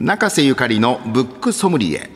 中瀬ゆかりのブックソムリエ。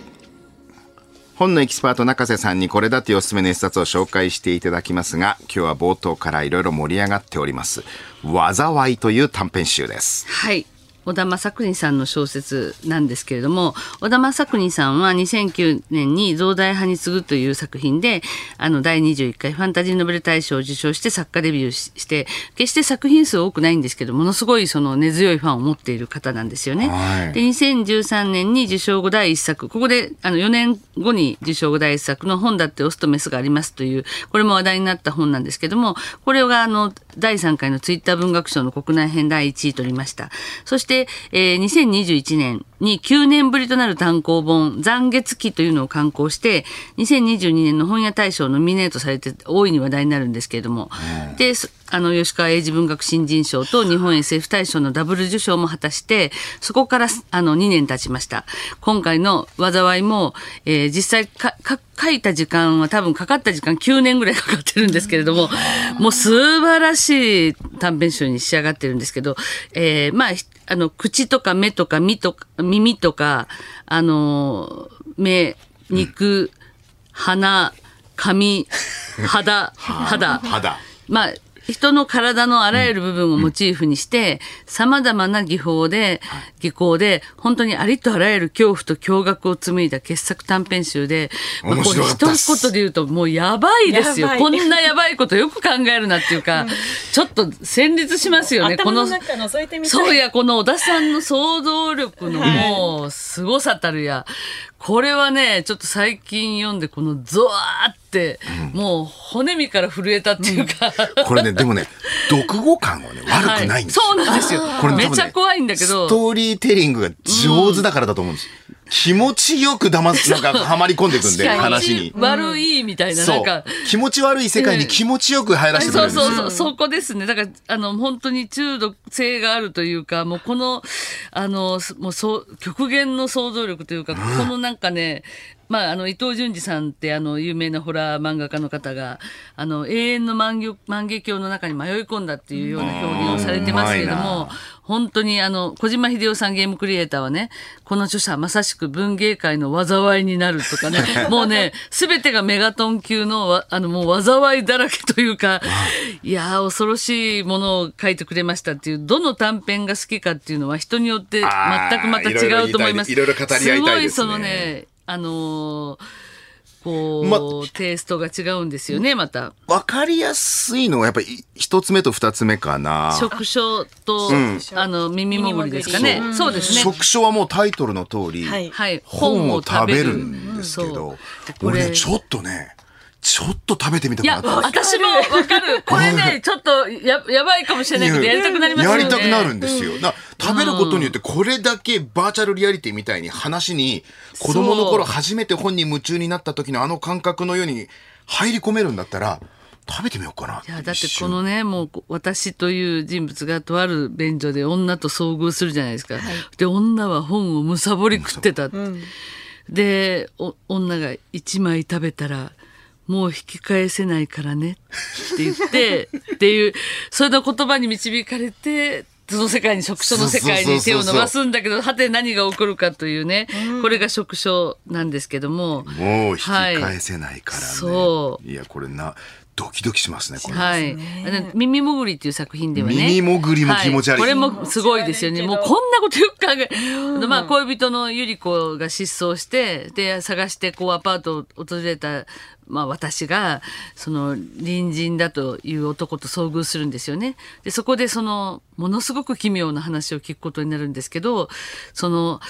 本のエキスパート中瀬さんにこれだというおすすめの一冊を紹介していただきますが今日は冒頭からいろいろ盛り上がっております「災い」という短編集です。はい。小田正邦さんの小説なんですけれども小田正邦さんは2009年に「増大派に次ぐ」という作品であの第21回ファンタジーノベル大賞を受賞して作家デビューして決して作品数多くないんですけどものすごいその根強いファンを持っている方なんですよね。はいで2013年に受賞後第一作ここであの4年後に受賞後第一作の「本だってオスとメスがあります」というこれも話題になった本なんですけどもこれがあの第3回のツイッター文学賞の国内編第1位取りました。そして、えー2021年に9年ぶりとなる単行本「残月記」というのを刊行して2022年の本屋大賞ノミネートされて大いに話題になるんですけれども、でそあの吉川英治文学新人賞と日本 SF 大賞のダブル受賞も果たしてそこからあの2年経ちました。今回の「災いも」えー実際かか書いた時間は多分かかった時間9年ぐらいかかってるんですけれどももう素晴らしい短編集に仕上がってるんですけど、えーまあひあの口とか目とか身とか耳とかあの目肉、鼻髪肌 肌。肌。まあ人の体のあらゆる部分をモチーフにして、様々な技法で、技巧で、本当にありとあらゆる恐怖と驚愕を紡いだ傑作短編集で、まあこう一言で言うと、もうやばいですよ。こんなやばいことよく考えるなっていうか、ちょっと戦慄しますよね。頭の中覗いてみたいそうや、この小田さんの想像力のもう、凄さたるや。これはね、ちょっと最近読んで、このゾワーって、もう骨身から震えたっていうか、これねでもね読後感はね 悪くないんですよ、そうなんですよ。これめちゃ怖いんだけど。ストーリーテリングが上手だからだと思うんです、気持ちよく騙すなんかはまり込んでいくんで話に。悪いみたいな、なんか。気持ち悪い世界に気持ちよく入らせてくれるんですよ。そうそうそう、そこですね。だから、あの、本当に中毒性があるというか、もうこの、あの、もうそう、極限の想像力というか、このなんかね、まあ、あの、伊藤潤二さんって、あの、有名なホラー漫画家の方が、あの、永遠の万華鏡の中に迷い込んだっていうような表現をされてますけれども、本当にあの、小島秀夫さんゲームクリエイターはね、この著者はまさしく文芸界の災いになるとかね、もうね、すべてがメガトン級のわ、あの、もう災いだらけというか、いやー、恐ろしいものを書いてくれましたっていう、どの短編が好きかっていうのは人によって全くまた違うと思います。いろいろ語り合いたいですね。すごいそのね、あのーこう、まテイストが違うんですよね、また。わかりやすいのはやっぱり一つ目と二つ目かな。触書と、ん。あの、耳もぐりですかね。耳そうですね。食書はもうタイトルの通り、はい。はい。本を食べるんですけそう。ど、これ。俺ねちょっとねちょっと食べてみたくいや、なったんです私もわかる。これね、ちょっとややばいかもしれないけど、やりたくなりますよね。やりたくなるんですよ。な食べることによってこれだけバーチャルリアリティみたいに話に子供の頃初めて本に夢中になった時のあの感覚のように入り込めるんだったら食べてみようかな。いや、だってこのね、もう私という人物がとある便所で女と遭遇するじゃないですか。で、女は本をむさぼり食ってた。で、お女が一枚食べたら、もう引き返せないからねって言って、っていう、それの言葉に導かれて、その世界に職所の世界に手を伸ばすんだけど、はて何が起こるかというね、これが職所なんですけども。もう引き返せないからね。、はいそうやこれなドキドキしますねこれ。はい。あの耳もぐりっていう作品ではね。耳もぐりも気持ち悪いはこれもすごいですよね。もうこんなことよく考え、まあ恋人のゆり子が失踪して、で、探してこうアパートを訪れた、まあ私が、その隣人だという男と遭遇するんですよね。で、そこでその、ものすごく奇妙な話を聞くことになるんですけど、その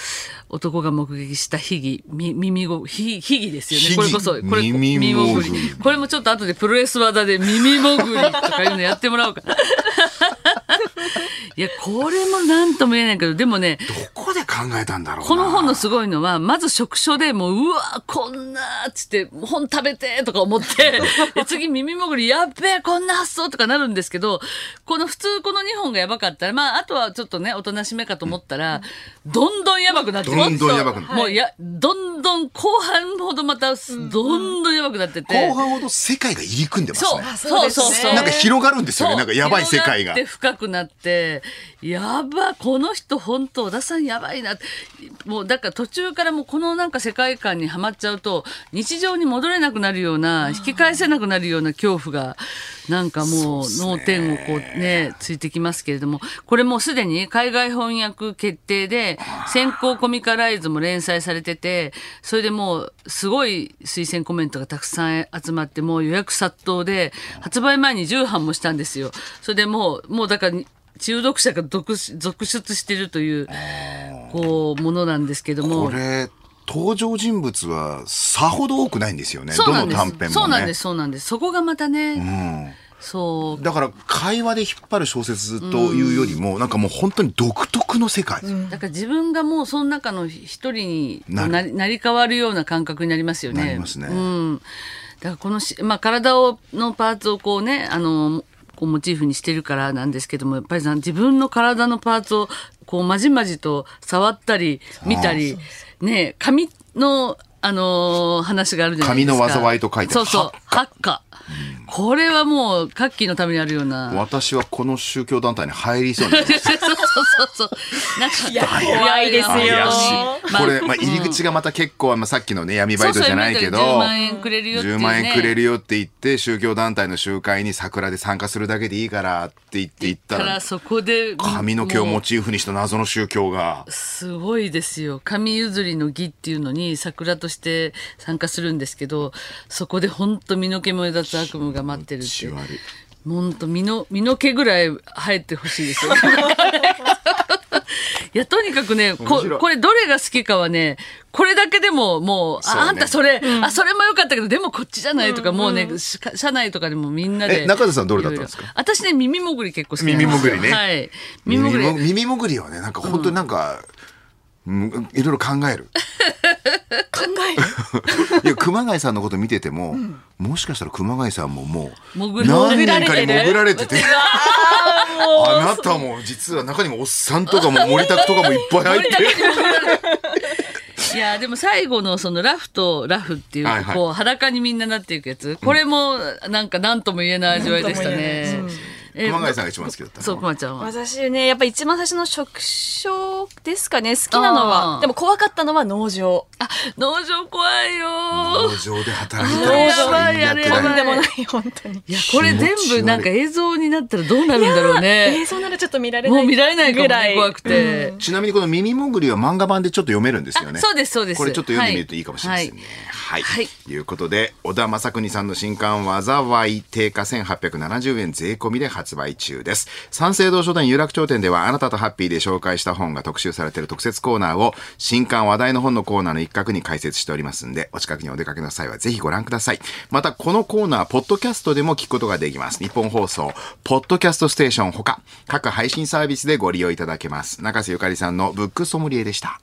男が目撃した秘技、み耳ご、ひ秘技ですよね。これこそ、これ、耳もぐりこれもちょっと後でプロレス技で耳もぐりとかいうのやってもらおうかな。いや、これも何とも言えないけど、でもね、どこで考えたんだろうな。この本のすごいのは、まず食書でもう、うわ、こんなっつって、本食べてとか思って、で次耳もぐり、やっべえ、こんな発想とかなるんですけど、この普通この2本がやばかったら、まあ、あとはちょっとね、おとなしめかと思ったら、どんどんやばくなってどんどんやばくなってもうや、どんどん後半ほどまた、どんどんやばくなってて。後半ほど世界が入り組んでますそうね。そうそうそう。なんか広がるんですよね。なんかやばい世界が広。って深くなって、やば、この人本当、小田さんやばいなもうだから途中からもうこのなんか世界観にはまっちゃうと日常に戻れなくなるような引き返せなくなるような恐怖がなんかもう脳天をこうねついてきますけれどもこれもうすでに海外翻訳決定で先行コミカライズも連載されててそれでもうすごい推薦コメントがたくさん集まってもう予約殺到で発売前に重版もしたんですよ。それでもうもうだから中毒者が続続出してるというこうものなんですけども。これ登場人物はさほど多くないんですよねどの短編もね。そうなんですそうなんです。そこがまたね、うん。そう。だから会話で引っ張る小説というよりも、なんかもう本当に独特の世界、だから自分がもうその中の一人になり変わるような感覚になりますよね。なりますね。うん、だからこのし、まあ、体をのパーツをこうねあのこうモチーフにしてるからなんですけどもやっぱりさ自分の体のパーツをこうまじまじと触ったり見たりね髪のあのー話があるじゃないですか。髪の災いと書いてそうそう。ハッカ。これはもう、カッキーのためにあるような。私はこの宗教団体に入りそうになり そうそうそうそう。なんかいや怖いですよ。いやいや怪しい。まあこれ、まあ、入り口がまた結構、まあ、さっきのね闇バイトじゃないけどそうそう10万円くれるよっていう10ね万円くれるよって言って宗教団体の集会に桜で参加するだけでいいからって言って行ったかららそこで髪の毛をモチーフにした謎の宗教が。すごいですよ。髪譲りの儀っていうのに桜として参加するんですけどそこで本当身の毛も立つ悪夢が待ってるって。血悪い本当身の身の毛ぐらい生えてほしいですよ。いやとにかくねここれどれが好きかはねこれだけでももうそうね。ああんたそれ、あそれもよかったけどでもこっちじゃないとか、もうねし社内とかでもみんなで。え中田さんどれだったんですか？いろいろ私ね耳もぐり結構好きなんですよ。耳もぐりね。はい。耳もぐり。耳もぐりはねなんか本当になんか、うん。いろいろ考える。考える？いや熊谷さんのこと見てても、もしかしたら熊谷さんももう何人かに潜潜られててあなたも実は中にもおっさんとかも森田とかもいっぱい入って。いやでも最後のそのラフとラフっていう、はいはい。こう裸にみんななっていくやつ。これもなんか何とも言えない味わいでしたねえ熊谷さんが一番好きだったのそう熊ちゃんは。私ねやっぱ一番最初の食傷ですかね。好きなのは。でも怖かったのは農場。あ農場怖いよ。農場で働いた農ら場最悪とんやばいだよでもない。本当に。いやこれ全部なんか映像になったらどうなるんだろうね。映。像ならちょっと見られないもう見られないぐらい。ね怖くて。ちなみにこの耳もぐりは漫画版でちょっと読めるんですよね。そうですそうです。これちょっと読んでみるといいかもしれませんね。はい、はい。ということで小田正邦さんの新刊「災い」定価1870円税込みで発売中です。三省堂書店有楽町店ではあなたとハッピーで紹介した本が特集されている特設コーナーを新刊話題の本のコーナーの一角に開設しておりますんでお近くにお出かけの際はぜひご覧ください。またこのコーナーポッドキャストでも聞くことができます。日本放送ポッドキャストステーションほか各配信サービスでご利用いただけます。中瀬ゆかりさんのブックソムリエでした。